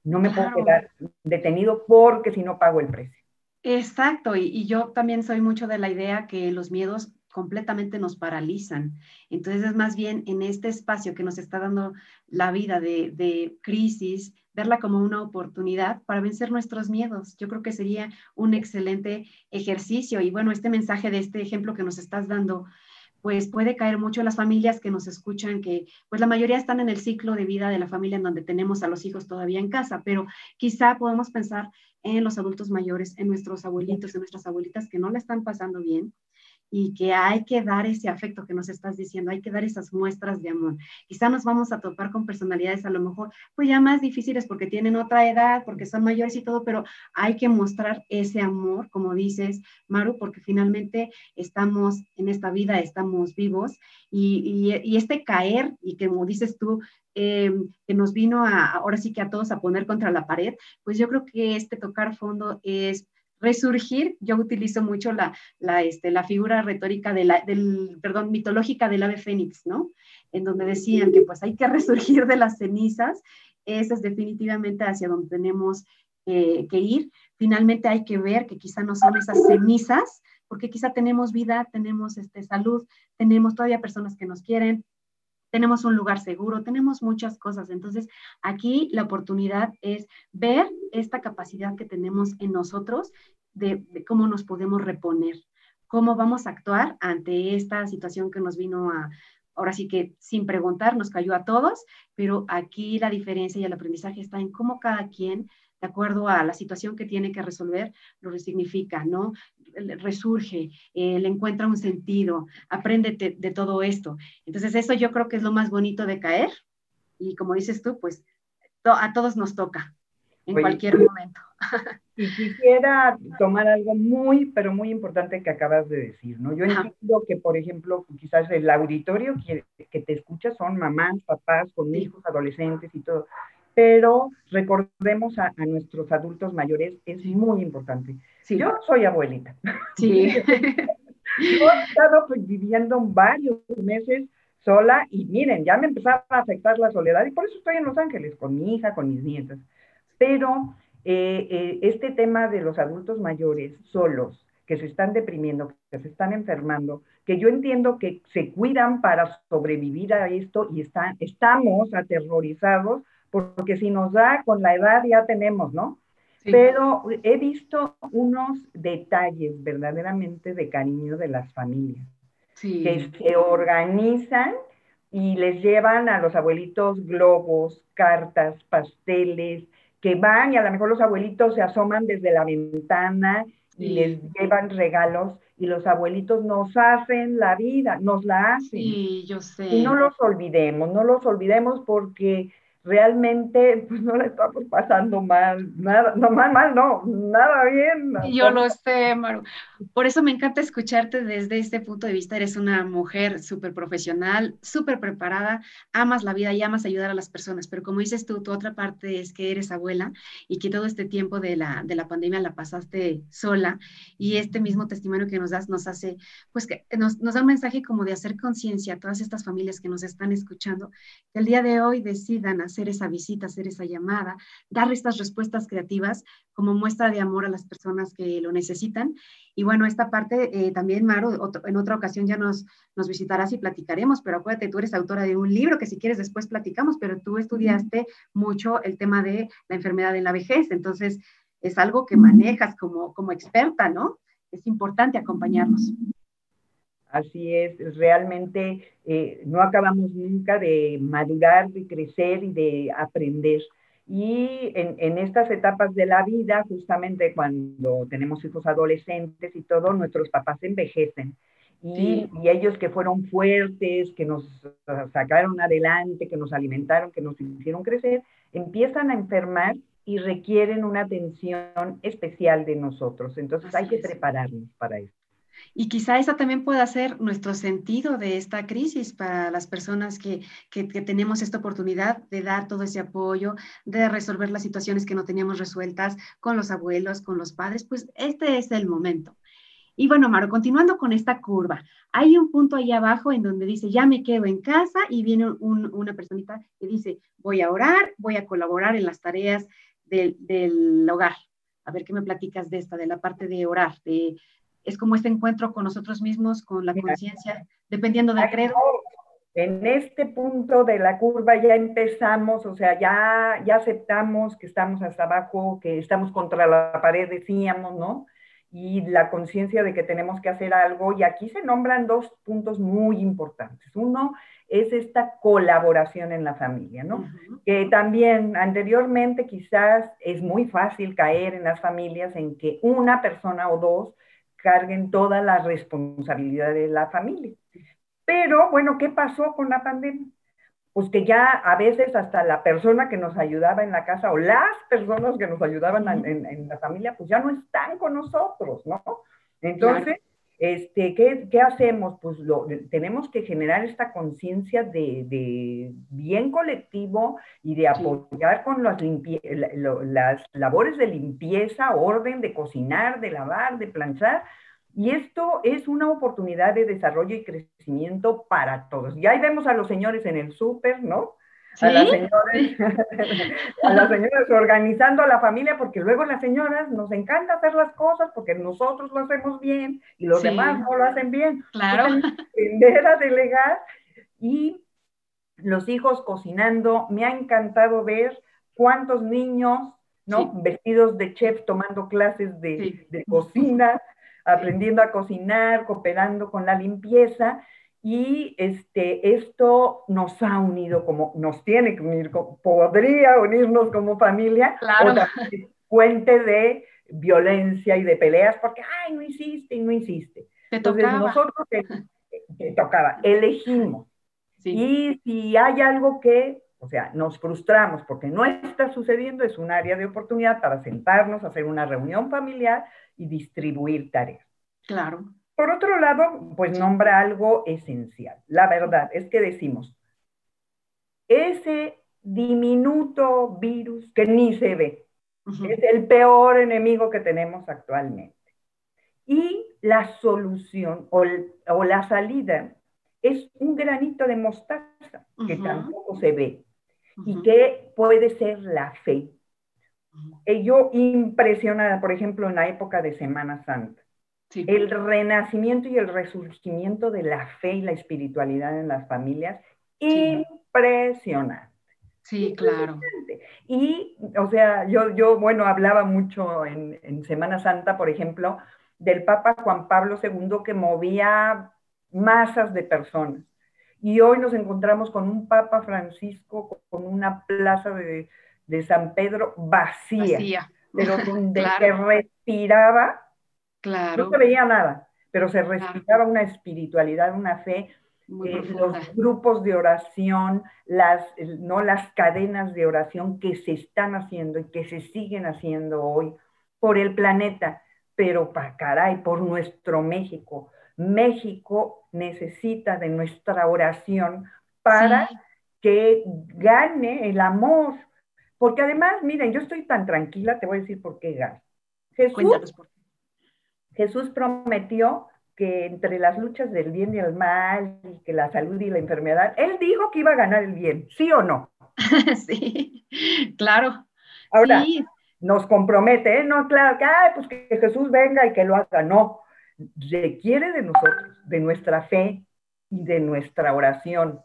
No me puedo quedar detenido porque si no pago el precio. Exacto, y, y, yo también soy mucho de la idea que los miedos completamente nos paralizan. Entonces es más bien en este espacio que nos está dando la vida de, de crisis, verla como una oportunidad para vencer nuestros miedos. Yo creo que sería un excelente ejercicio. Y bueno, este mensaje de este ejemplo que nos estás dando, pues puede caer mucho en las familias que nos escuchan, que pues la mayoría están en el ciclo de vida de la familia en donde tenemos a los hijos todavía en casa, pero quizá podemos pensar en los adultos mayores, en nuestros abuelitos, en nuestras abuelitas que no la están pasando bien y que hay que dar ese afecto que nos estás diciendo, hay que dar esas muestras de amor. Quizá nos vamos a topar con personalidades a lo mejor pues ya más difíciles porque tienen otra edad, porque son mayores y todo, pero hay que mostrar ese amor, como dices, Maru, porque finalmente estamos en esta vida, estamos vivos y, y, este caer y que como dices tú, em, que nos vino a, ahora sí que a todos a poner contra la pared, pues yo creo que este tocar fondo es resurgir, yo utilizo mucho la, la, este, la figura retórica de la, del, perdón, mitológica del ave fénix, ¿no? En donde decían que pues hay que resurgir de las cenizas, esa es definitivamente hacia donde tenemos eh, que ir. Finalmente hay que ver que quizá no son esas cenizas, porque quizá tenemos vida, tenemos este, salud, tenemos todavía personas que nos quieren, tenemos un lugar seguro, tenemos muchas cosas. Entonces, aquí la oportunidad es ver esta capacidad que tenemos en nosotros de, cómo nos podemos reponer, cómo vamos a actuar ante esta situación que nos vino a, ahora sí que sin preguntar, nos cayó a todos, pero aquí la diferencia y el aprendizaje está en cómo cada quien de acuerdo a la situación que tiene que resolver, lo resignifica, ¿no? Resurge, eh, le encuentra un sentido, aprende de, todo esto. Entonces, eso yo creo que es lo más bonito de caer. Y como dices tú, pues a todos nos toca en cualquier momento. Y quisiera tomar algo muy, pero muy importante que acabas de decir, ¿no? Yo entiendo que, por ejemplo, quizás el auditorio que, que te escucha son mamás, papás con hijos, adolescentes y todo pero recordemos a, nuestros adultos mayores, es muy importante. Yo soy abuelita. Sí. Yo he estado pues, viviendo varios meses sola y miren, ya me empezaba a afectar la soledad y por eso estoy en Los Ángeles con mi hija, con mis nietas. Pero eh, eh, este tema de los adultos mayores solos, que se están deprimiendo, que se están enfermando, que yo entiendo que se cuidan para sobrevivir a esto y están, estamos aterrorizados porque si nos da con la edad ya tenemos, ¿no? Pero he visto unos detalles verdaderamente de cariño de las familias, que se organizan y les llevan a los abuelitos globos, cartas, pasteles, que van y a lo mejor los abuelitos se asoman desde la ventana y les llevan regalos y los abuelitos nos hacen la vida, nos la hacen. Sí, yo sé. Y no los olvidemos, no los olvidemos porque realmente pues no le estamos pasando mal, nada, no mal, mal, no, nada bien. Yo lo sé, Maru. Por eso me encanta escucharte desde este punto de vista. Eres una mujer súper profesional, súper preparada, amas la vida y amas ayudar a las personas, pero como dices tú, tu otra parte es que eres abuela y que todo este tiempo de la, de la pandemia la pasaste sola y este mismo testimonio que nos das nos hace, pues que nos, nos da un mensaje como de hacer conciencia a todas estas familias que nos están escuchando, que el día de hoy decidan hacer esa visita, hacer esa llamada, dar estas respuestas creativas como muestra de amor a las personas que lo necesitan. Y bueno, esta parte eh, también, Maru, en otra ocasión ya nos, nos visitarás y platicaremos, pero acuérdate, tú eres autora de un libro que si quieres después platicamos, pero tú estudiaste mucho el tema de la enfermedad en la vejez, entonces es algo que manejas como, como experta, ¿no? Es importante acompañarnos. Así es, realmente eh, no acabamos nunca de madurar, de crecer y de aprender. Y en, estas etapas de la vida, justamente cuando tenemos hijos adolescentes y todo, nuestros papás envejecen. Y, y, ellos que fueron fuertes, que nos sacaron adelante, que nos alimentaron, que nos hicieron crecer, empiezan a enfermar y requieren una atención especial de nosotros. Entonces hay que prepararnos para eso. Y quizá esa también pueda ser nuestro sentido de esta crisis para las personas que, que, tenemos esta oportunidad de dar todo ese apoyo, de resolver las situaciones que no teníamos resueltas con los abuelos, con los padres, pues este es el momento. Y bueno, Maro, continuando con esta curva, hay un punto ahí abajo en donde dice, ya me quedo en casa y viene una personita que dice, voy a orar, voy a colaborar en las tareas del, del hogar. A ver qué me platicas de esta, de la parte de orar, de es como este encuentro con nosotros mismos, con la conciencia, dependiendo del credo. En este punto de la curva ya empezamos, o sea, ya, ya aceptamos que estamos hasta abajo, que estamos contra la pared, decíamos, ¿no? y la conciencia de que tenemos que hacer algo. Y aquí se nombran dos puntos muy importantes. Uno es esta colaboración en la familia, ¿no? Que también anteriormente quizás es muy fácil caer en las familias en que una persona o dos carguen toda la responsabilidad de la familia. Pero bueno, ¿qué pasó con la pandemia? pues que ya a veces hasta la persona que nos ayudaba en la casa o las personas que nos ayudaban en, la familia, pues ya no están con nosotros, ¿no? Entonces, este, ¿qué, ¿qué, hacemos? Pues lo, tenemos que generar esta conciencia de, de, bien colectivo y de apoyar con las, las labores de limpieza, orden, de cocinar, de lavar, de planchar, y esto es una oportunidad de desarrollo y crecimiento para todos. Y ahí vemos a los señores en el súper, ¿no? A, las señoras, a las señoras organizando a la familia, porque luego las señoras nos encanta hacer las cosas porque nosotros lo hacemos bien y los demás no lo hacen bien. Claro. Aprender a delegar y los hijos cocinando. Me ha encantado ver cuántos niños, ¿no? Vestidos de chef tomando clases de, de cocina aprendiendo a cocinar, cooperando con la limpieza. Y este, esto nos ha unido como, nos tiene que unir, podría unirnos como familia, claro. fuente de violencia y de peleas, porque, ay, no hiciste y no hiciste. Te Entonces tocaba. nosotros te, tocaba, elegimos. Y si hay algo que, o sea, nos frustramos porque no está sucediendo, es un área de oportunidad para sentarnos, hacer una reunión familiar y distribuir tareas. Claro. Por otro lado, pues nombra algo esencial. La verdad es que decimos, ese diminuto virus que ni se ve, es el peor enemigo que tenemos actualmente. Y la solución o, la salida es un granito de mostaza que tampoco se ve y que puede ser la fe. Y yo impresionada, por ejemplo, en la época de Semana Santa, el renacimiento y el resurgimiento de la fe y la espiritualidad en las familias, impresionante. Sí, claro. Y, o sea, yo, yo bueno, hablaba mucho en, en, Semana Santa, por ejemplo, del Papa Juan Pablo II que movía masas de personas. Y hoy nos encontramos con un Papa Francisco con una plaza de, de San Pedro vacía, pero donde se respiraba Claro. No se veía nada, pero se respiraba una espiritualidad, una fe. Eh, los grupos de oración, las, no las cadenas de oración que se están haciendo y que se siguen haciendo hoy por el planeta, pero para caray, por nuestro México. México necesita de nuestra oración para que gane el amor. Porque además, miren, yo estoy tan tranquila, te voy a decir por qué gana. Jesús por Jesús prometió que entre las luchas del bien y el mal, y que la salud y la enfermedad, él dijo que iba a ganar el bien, ¿sí o no? sí, claro. Ahora, nos compromete, ¿eh? No, claro, que, pues que Jesús venga y que lo haga, no. Requiere de nosotros, de nuestra fe y de nuestra oración.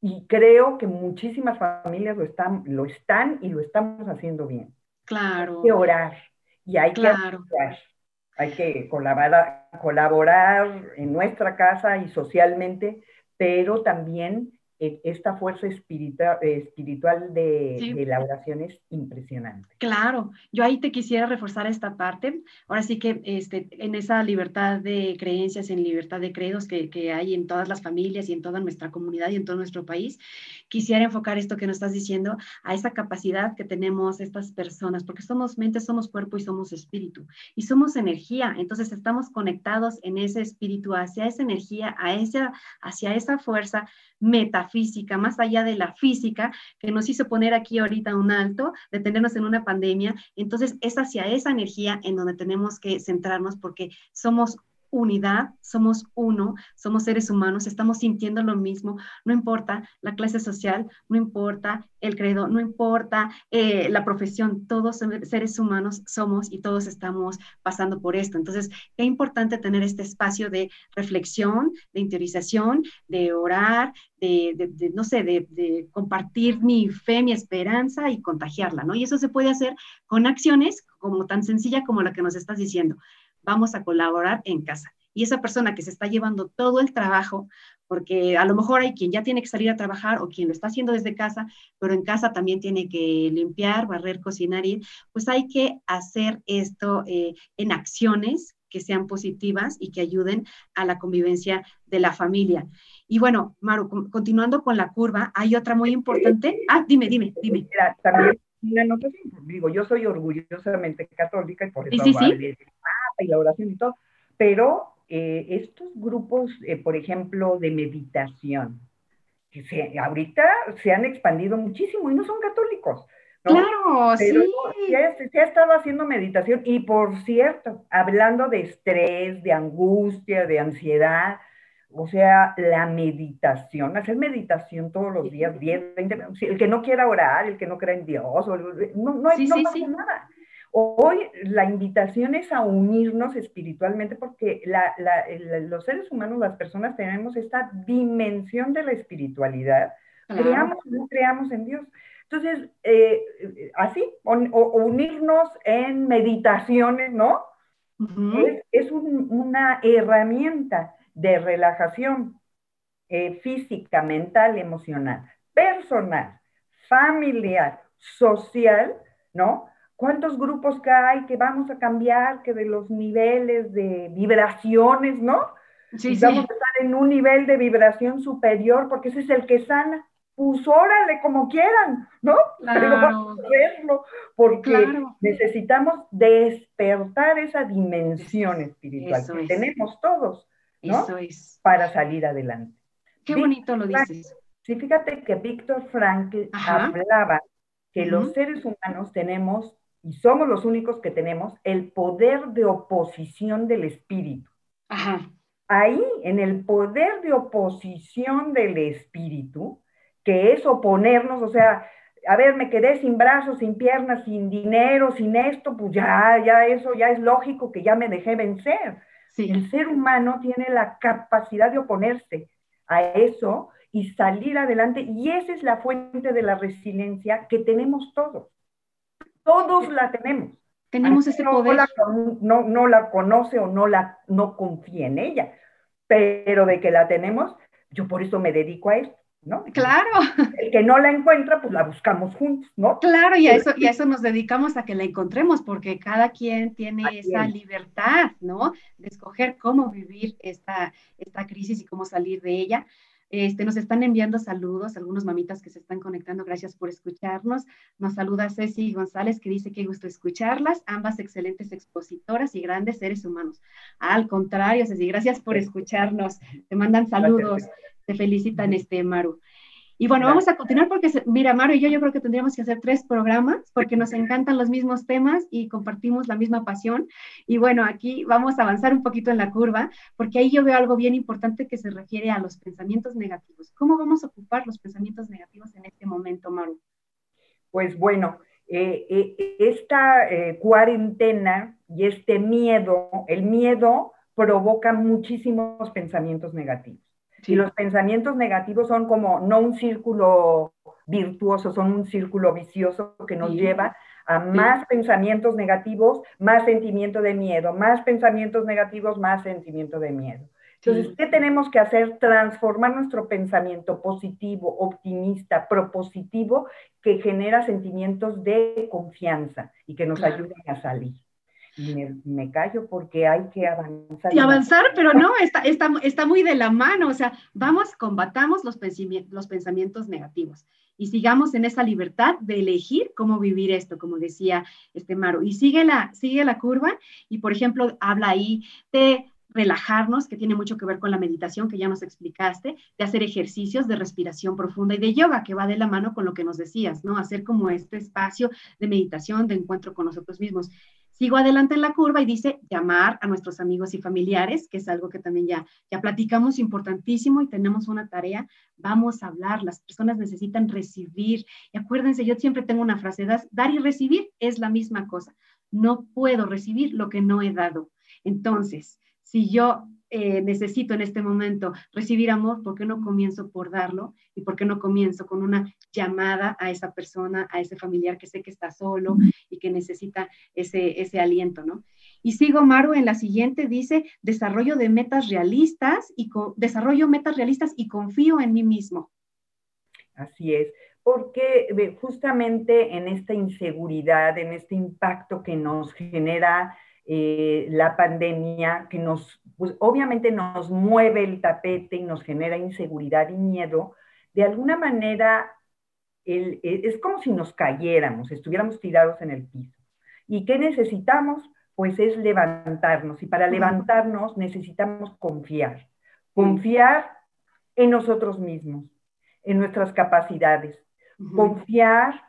Y creo que muchísimas familias lo están, lo están y lo estamos haciendo bien. Claro. Hay que orar y hay que orar hay que colaborar, colaborar en nuestra casa y socialmente, pero también esta fuerza espiritual, espiritual de, la oración es impresionante. Claro, yo ahí te quisiera reforzar esta parte. Ahora sí que este, en esa libertad de creencias, en libertad de credos que, que, hay en todas las familias y en toda nuestra comunidad y en todo nuestro país, quisiera enfocar esto que nos estás diciendo a esa capacidad que tenemos estas personas, porque somos mente, somos cuerpo y somos espíritu, y somos energía. Entonces estamos conectados en ese espíritu, hacia esa energía, a esa, hacia esa fuerza metafísica, más allá de la física, que nos hizo poner aquí ahorita un alto, detenernos en una pandemia. Entonces, es hacia esa energía en donde tenemos que centrarnos porque somos unidad, somos uno, somos seres humanos, estamos sintiendo lo mismo, no importa la clase social, no importa el credo, no importa eh, la profesión, todos seres humanos somos y todos estamos pasando por esto. Entonces, qué importante tener este espacio de reflexión, de interiorización, de orar, de, no sé, de, de, compartir mi fe, mi esperanza y contagiarla, ¿no? Y eso se puede hacer con acciones como tan sencilla como la que nos estás diciendo vamos a colaborar en casa. Y esa persona que se está llevando todo el trabajo, porque a lo mejor hay quien ya tiene que salir a trabajar o quien lo está haciendo desde casa, pero en casa también tiene que limpiar, barrer, cocinar, y pues hay que hacer esto eh, en acciones que sean positivas y que ayuden a la convivencia de la familia. Y bueno, Maru, continuando con la curva, hay otra muy importante. Ah, dime, dime, dime. también una digo, yo soy orgullosamente católica y por eso sí, sí, sí y la oración y todo, pero eh, estos grupos, eh, por ejemplo, de meditación, que se, ahorita se han expandido muchísimo y no son católicos. Claro, sí. Se, se, ha estado haciendo meditación y por cierto, hablando de estrés, de angustia, de ansiedad, o sea, la meditación, hacer meditación todos los días, 10, 20 el que no quiera orar, el que no crea en Dios, no, no, hay, no pasa nada. Hoy la invitación es a unirnos espiritualmente porque los seres humanos, las personas, tenemos esta dimensión de la espiritualed Creamos o no creamos en Dios. Entonces, eh, así, o, unirnos en meditaciones, ¿no? Es, una herramienta de relajación eh, física, mental, emocional, personal, familiar, social, ¿no? ¿Cuántos grupos que hay que vamos a cambiar, que de los niveles de vibraciones, ¿no? Sí, vamos a estar en un nivel de vibración superior porque ese es el que sana. Pues órale, como quieran, ¿no? Pero vamos a verlo, porque necesitamos despertar esa dimensión espiritual que tenemos todos, ¿no? Eso es. Para salir adelante. Qué bonito lo dices. Sí, fíjate que Víctor Frankl hablaba que los seres humanos tenemos y somos los únicos que tenemos el poder de oposición del espíritu. Ahí, en el poder de oposición del espíritu, que es oponernos, o sea, a ver, me quedé sin brazos, sin piernas, sin dinero, sin esto, pues ya, ya eso ya es lógico que ya me dejé vencer. El ser humano tiene la capacidad de oponerse a eso y salir adelante, y esa es la fuente de la resiliencia que tenemos todos. Todos la tenemos. Tenemos ese poder. No, no, la conoce o no, la, no confía en ella, pero de que la tenemos, yo por eso me dedico a esto. ¿No? Claro. El que no la encuentra, pues la buscamos juntos, ¿no? Claro, y a eso, y eso nos dedicamos a que la encontremos, porque cada quien tiene esa libertad, ¿no? De escoger cómo vivir esta, esta crisis y cómo salir de ella. Este, nos están enviando saludos, algunos mamitas que se están conectando, gracias por escucharnos. Nos saluda Ceci González que dice que gusto escucharlas, ambas excelentes expositoras y grandes seres humanos. Al contrario, Ceci, gracias por escucharnos. Te mandan saludos, te felicitan, este Maru. Y bueno, vamos a continuar porque, mira, Mario y yo, yo creo que tendríamos que hacer tres programas porque nos encantan los mismos temas y compartimos la misma pasión. Y bueno, aquí vamos a avanzar un poquito en la curva porque ahí yo veo algo bien importante que se refiere a los pensamientos negativos. ¿Cómo vamos a ocupar los pensamientos negativos en este momento, Maru? Pues bueno, eh, eh, esta eh, cuarentena y este miedo, el miedo provoca muchísimos pensamientos negativos. Y los pensamientos negativos son como no un círculo virtuoso, son un círculo vicioso que nos lleva a más pensamientos negativos, más sentimiento de miedo, más pensamientos negativos, más sentimiento de miedo. Entonces, ¿qué tenemos que hacer? Transformar nuestro pensamiento positivo, optimista, propositivo, que genera sentimientos de confianza y que nos ayuden a salir me, callo porque hay que avanzar. Y avanzar, pero no, está, está, está muy de la mano, o sea, vamos, combatamos los, los pensamientos negativos y sigamos en esa libertad de elegir cómo vivir esto, como decía este Maro. Y sigue la, sigue la curva y, por ejemplo, habla ahí de relajarnos, que tiene mucho que ver con la meditación que ya nos explicaste, de hacer ejercicios de respiración profunda y de yoga, que va de la mano con lo que nos decías, ¿no? Hacer como este espacio de meditación, de encuentro con nosotros mismos Sigo adelante en la curva y dice llamar a nuestros amigos y familiares, que es algo que también ya, ya platicamos, importantísimo y tenemos una tarea. Vamos a hablar, las personas necesitan recibir. Y acuérdense, yo siempre tengo una frase, dar y recibir es la misma cosa. No puedo recibir lo que no he dado. Entonces, si yo eh, necesito en este momento recibir amor, ¿por qué no comienzo por darlo? ¿Y por qué no comienzo con una llamada a esa persona, a ese familiar que sé que está solo y que necesita ese, ese aliento, ¿no? Y sigo, Maru, en la siguiente dice, desarrollo de metas realistas y desarrollo metas realistas y confío en mí mismo. Así es, porque justamente en esta inseguridad, en este impacto que nos genera eh, la pandemia, que nos, pues obviamente nos mueve el tapete y nos genera inseguridad y miedo, de alguna manera e, es como si nos cayéramos, estuviéramos tirados en el piso. ¿Y qué necesitamos? Pues es levantarnos. Y para levantarnos necesitamos confiar. Confiar en nosotros mismos, en nuestras capacidades. Confiar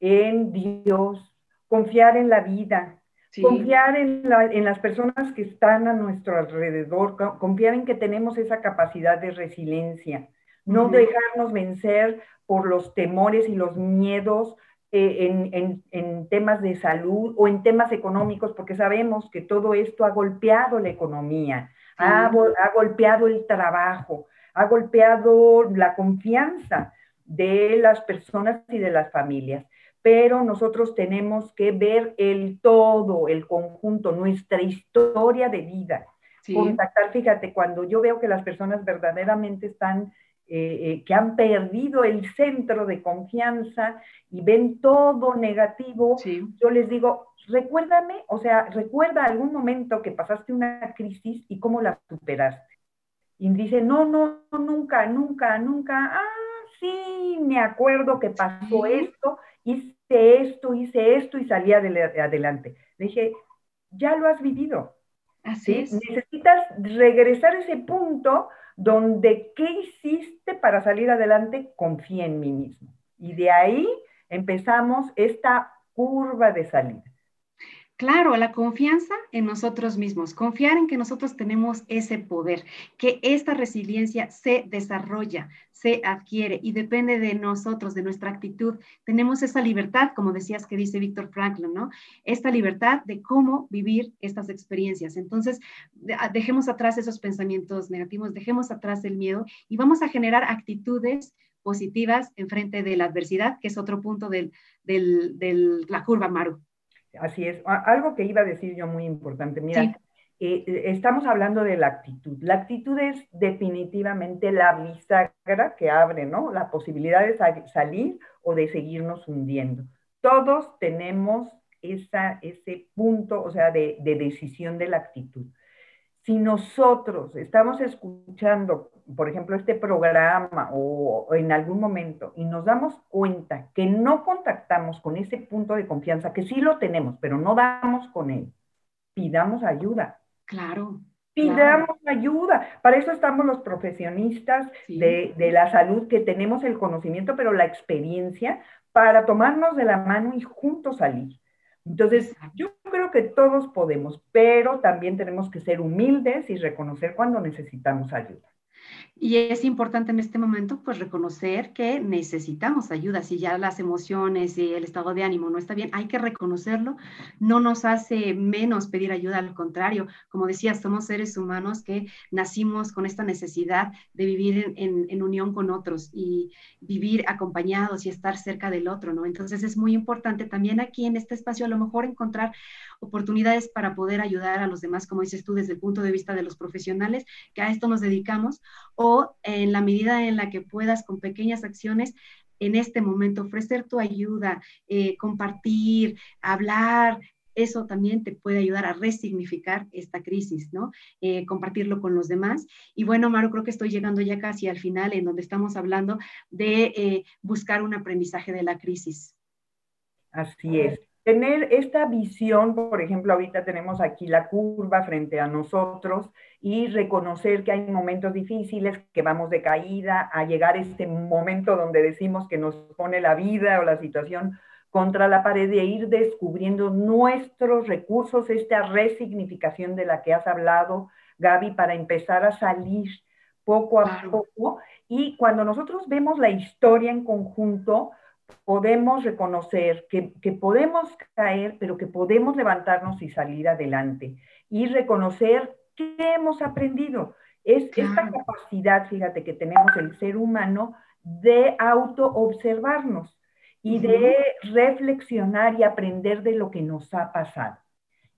en Dios, confiar en la vida, Confiar en, las personas que están a nuestro alrededor, confiar en que tenemos esa capacidad de resiliencia, no dejarnos vencer por los temores y los miedos eh, en, temas de salud o en temas económicos, porque sabemos que todo esto ha golpeado la economía, ha, ha golpeado el trabajo, ha golpeado la confianza de las personas y de las familias pero nosotros tenemos que ver el todo, el conjunto, nuestra historia de vida. Contactar, fíjate, cuando yo veo que las personas verdaderamente están, eh, eh, que han perdido el centro de confianza y ven todo negativo, yo les digo, recuérdame, o sea, recuerda algún momento que pasaste una crisis y cómo la superaste. Y dice, no, no, nunca, nunca, nunca. Ah, sí, me acuerdo que pasó esto hice esto, hice esto y salí adelante. Le dije, ya lo has vivido. Así es. Necesitas regresar a ese punto donde qué hiciste para salir adelante, confía en mí mismo. Y de ahí empezamos esta curva de salida. Claro, la confianza en nosotros mismos, confiar en que nosotros tenemos ese poder, que esta resiliencia se desarrolla, se adquiere y depende de nosotros, de nuestra actitud. Tenemos esa libertad, como decías que dice Víctor Franklin, ¿no? Esta libertad de cómo vivir estas experiencias. Entonces, ah, dejemos atrás esos pensamientos negativos, dejemos atrás el miedo y vamos a generar actitudes positivas en frente de la adversidad, que es otro punto de la curva Maru. Así es. Algo que iba a decir yo muy importante. Mira, eh, eh, estamos hablando de la actitud. La actitud es definitivamente la bisagra que abre, ¿no? La posibilidad de salir o de seguirnos hundiendo. Todos tenemos esa, ese punto, o sea, de, de decisión de la actitud. Si nosotros estamos escuchando por ejemplo, este programa o, en algún momento y nos damos cuenta que no contactamos con ese punto de confianza, que sí lo tenemos, pero no damos con él, pidamos ayuda. Claro. Pidamos ayuda. Para eso estamos los profesionistas de, de la salud, que tenemos el conocimiento, pero la experiencia para tomarnos de la mano y juntos salir. Entonces, yo creo que todos podemos, pero también tenemos que ser humildes y reconocer cuando necesitamos ayuda. Y es importante en este momento, pues, reconocer que necesitamos ayuda. Si ya las emociones y el estado de ánimo no está bien, hay que reconocerlo. No nos hace menos pedir ayuda, al contrario. Como decía, somos seres humanos que nacimos con esta necesidad de vivir en, en unión con otros y vivir acompañados y estar cerca del otro, ¿no? Entonces es muy importante también aquí en este espacio a lo mejor encontrar oportunidades para poder ayudar a los demás, como dices tú, desde el punto de vista de los profesionales, que a esto nos dedicamos, o en la medida en la que puedas con pequeñas acciones en este momento ofrecer tu ayuda, eh, compartir, hablar, eso también te puede ayudar a resignificar esta crisis, ¿no? Eh, compartirlo con los demás. Y bueno, Maru, creo que estoy llegando ya casi al final en donde estamos hablando de eh, buscar un aprendizaje de la crisis. Así es tener esta visión, por ejemplo, ahorita tenemos aquí la curva frente a nosotros y reconocer que hay momentos difíciles, que vamos de caída, a llegar a este momento donde decimos que nos pone la vida o la situación contra la pared e ir descubriendo nuestros recursos, esta resignificación de la que has hablado, Gaby, para empezar a salir poco a poco. Y cuando nosotros vemos la historia en conjunto, podemos reconocer que, podemos caer, pero que podemos levantarnos y salir adelante. Y reconocer qué hemos aprendido. Es esta capacidad, fíjate, que tenemos el ser humano de auto-observarnos y de reflexionar y aprender de lo que nos ha pasado.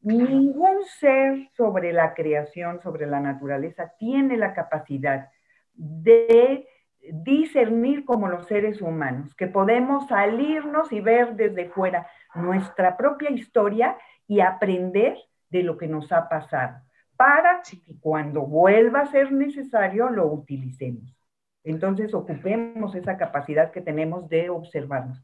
Ningún ser sobre la creación, sobre la naturaleza, tiene la capacidad de discernir como los seres humanos, que podemos salirnos y ver desde fuera nuestra propia historia y aprender de lo que nos ha pasado, para que cuando vuelva a ser necesario lo utilicemos. Entonces ocupemos esa capacidad que tenemos de observarnos.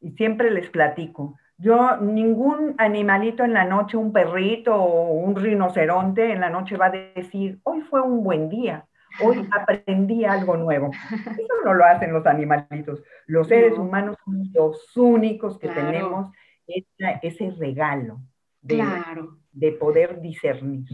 Y siempre les platico, yo, ningún animalito en la noche, un perrito o un rinoceronte en la noche va a decir, hoy fue un buen día, hoy aprendí algo nuevo. Eso no lo hacen los animalitos. Los seres humanos son los únicos que tenemos ese regalo de, de poder discernir.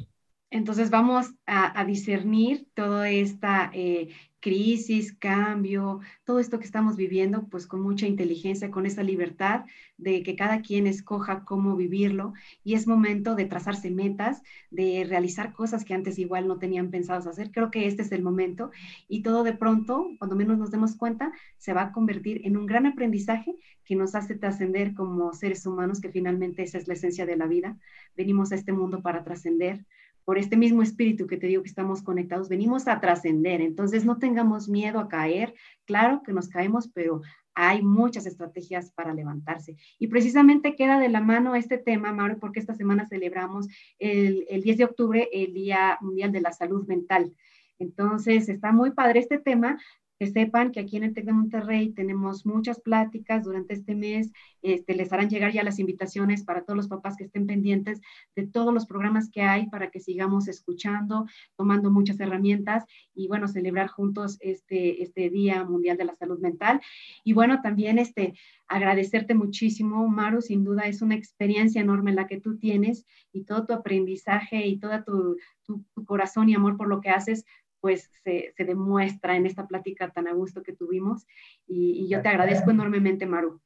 Entonces vamos a, discernir toda esta eh, crisis, cambio, todo esto que estamos viviendo, pues con mucha inteligencia, con esa libertad de que cada quien escoja cómo vivirlo. Y es momento de trazarse metas, de realizar cosas que antes igual no tenían pensados hacer. Creo que este es el momento y todo de pronto, cuando menos nos demos cuenta, se va a convertir en un gran aprendizaje que nos hace trascender como seres humanos, que finalmente esa es la esencia de la vida. Venimos a este mundo para trascender por este mismo espíritu que te digo que estamos conectados, venimos a trascender. Entonces, no tengamos miedo a caer. Claro que nos caemos, pero hay muchas estrategias para levantarse. Y precisamente queda de la mano este tema, Mauro, porque esta semana celebramos el, el 10 de octubre, el Día Mundial de la Salud Mental. Entonces, está muy padre este tema, que sepan que aquí en el TEC de Monterrey tenemos muchas pláticas durante este mes. Este, les harán llegar ya las invitaciones para todos los papás que estén pendientes de todos los programas que hay para que sigamos escuchando, tomando muchas herramientas y bueno, celebrar juntos este, este Día Mundial de la Salud Mental. Y bueno, también este, agradecerte muchísimo, Maru, sin duda es una experiencia enorme la que tú tienes y todo tu aprendizaje y todo tu, tu, tu corazón y amor por lo que haces pues se, demuestra en esta plática tan a gusto que tuvimos. Y, yo te agradezco enormemente, Maru,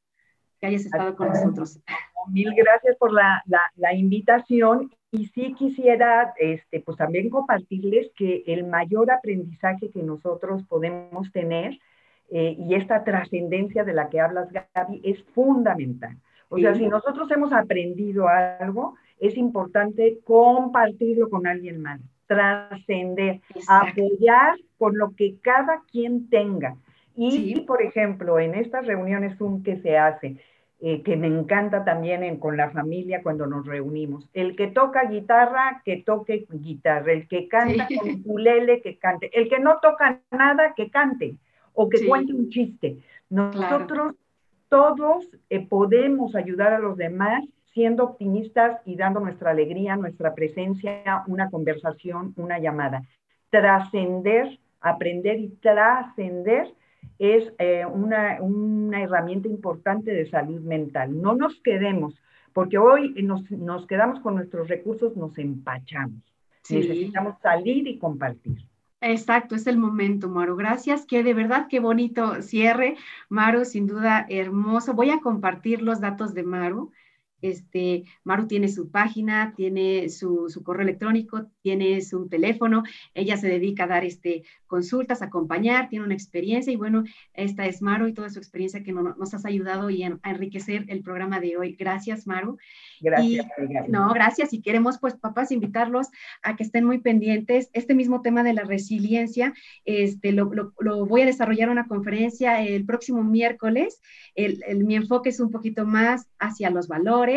que hayas estado con nosotros. Mil gracias por la, invitación y sí quisiera este, pues también compartirles que el mayor aprendizaje que nosotros podemos tener eh, y esta trascendencia de la que hablas, Gaby, es fundamental. O sea, si nosotros hemos aprendido algo, es importante compartirlo con alguien más trascender, apoyar con lo que cada quien tenga. Y, por ejemplo, en estas reuniones Zoom que se hace, eh, que me encanta también con la familia cuando nos reunimos, el que toca guitarra, que toque guitarra, el que canta con ukulele, que cante, el que no toca nada, que cante o que cuente un chiste. Nosotros todos eh, podemos ayudar a los demás siendo optimistas y dando nuestra alegría, nuestra presencia, una conversación, una llamada. Trascender, aprender y trascender es eh, una, herramienta importante de salud mental. No nos quedemos, porque hoy nos, nos quedamos con nuestros recursos, nos empachamos. Necesitamos salir y compartir. Exacto, es el momento, Maru. Gracias, que de verdad qué bonito cierre. Maru, sin duda hermoso. Voy a compartir los datos de Maru. Este, Maru tiene su página, tiene su, correo electrónico, tiene su teléfono, ella se dedica a dar este, consultas, a acompañar, tiene una experiencia y bueno, esta es Maru y toda su experiencia que nos has ayudado y a enriquecer el programa de hoy. Gracias, Maru. Gracias. no, gracias. Y queremos, pues, papás, invitarlos a que estén muy pendientes. Este mismo tema de la resiliencia, este, lo, voy a desarrollar una conferencia el próximo miércoles. El, mi enfoque es un poquito más hacia los valores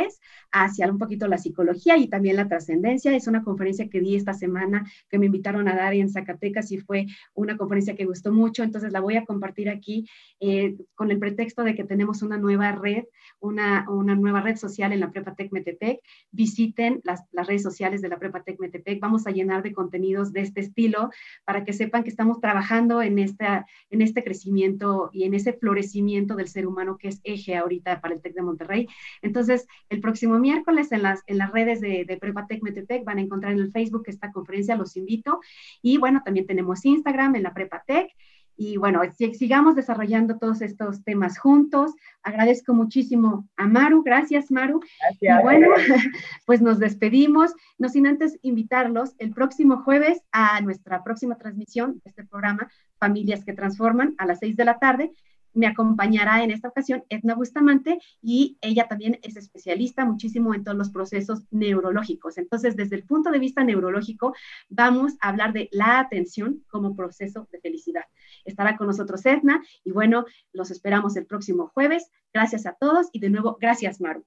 hacia un poquito la psicología y también la trascendencia. Es una conferencia que di esta semana que me invitaron a dar en Zacatecas y fue una conferencia que gustó mucho, entonces la voy a compartir aquí eh, con el pretexto de que tenemos una nueva red, una, una nueva red social en la Prepatec Metepec. Visiten las, las redes sociales de la Prepatec Metepec. Vamos a llenar de contenidos de este estilo para que sepan que estamos trabajando en, esta, en este crecimiento y en ese florecimiento del ser humano que es eje ahorita para el TEC de Monterrey. Entonces, el próximo miércoles en las, en las redes de, de Prepatec Metepec van a encontrar en el Facebook esta conferencia, los invito. Y bueno, también tenemos Instagram en la Prepatec. Y bueno, sigamos desarrollando todos estos temas juntos. Agradezco muchísimo a Maru. Gracias, Maru. Gracias. Y bueno, pues nos despedimos, no sin antes invitarlos el próximo jueves a nuestra próxima transmisión de este programa, Familias que Transforman, a las seis de la tarde me acompañará en esta ocasión Edna Bustamante y ella también es especialista muchísimo en todos los procesos neurológicos. Entonces, desde el punto de vista neurológico, vamos a hablar de la atención como proceso de felicidad. Estará con nosotros Edna y bueno, los esperamos el próximo jueves. Gracias a todos y de nuevo, gracias Maru.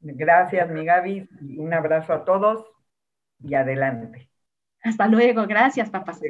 Gracias, mi Gaby. Un abrazo a todos y adelante. Hasta luego. Gracias, papás.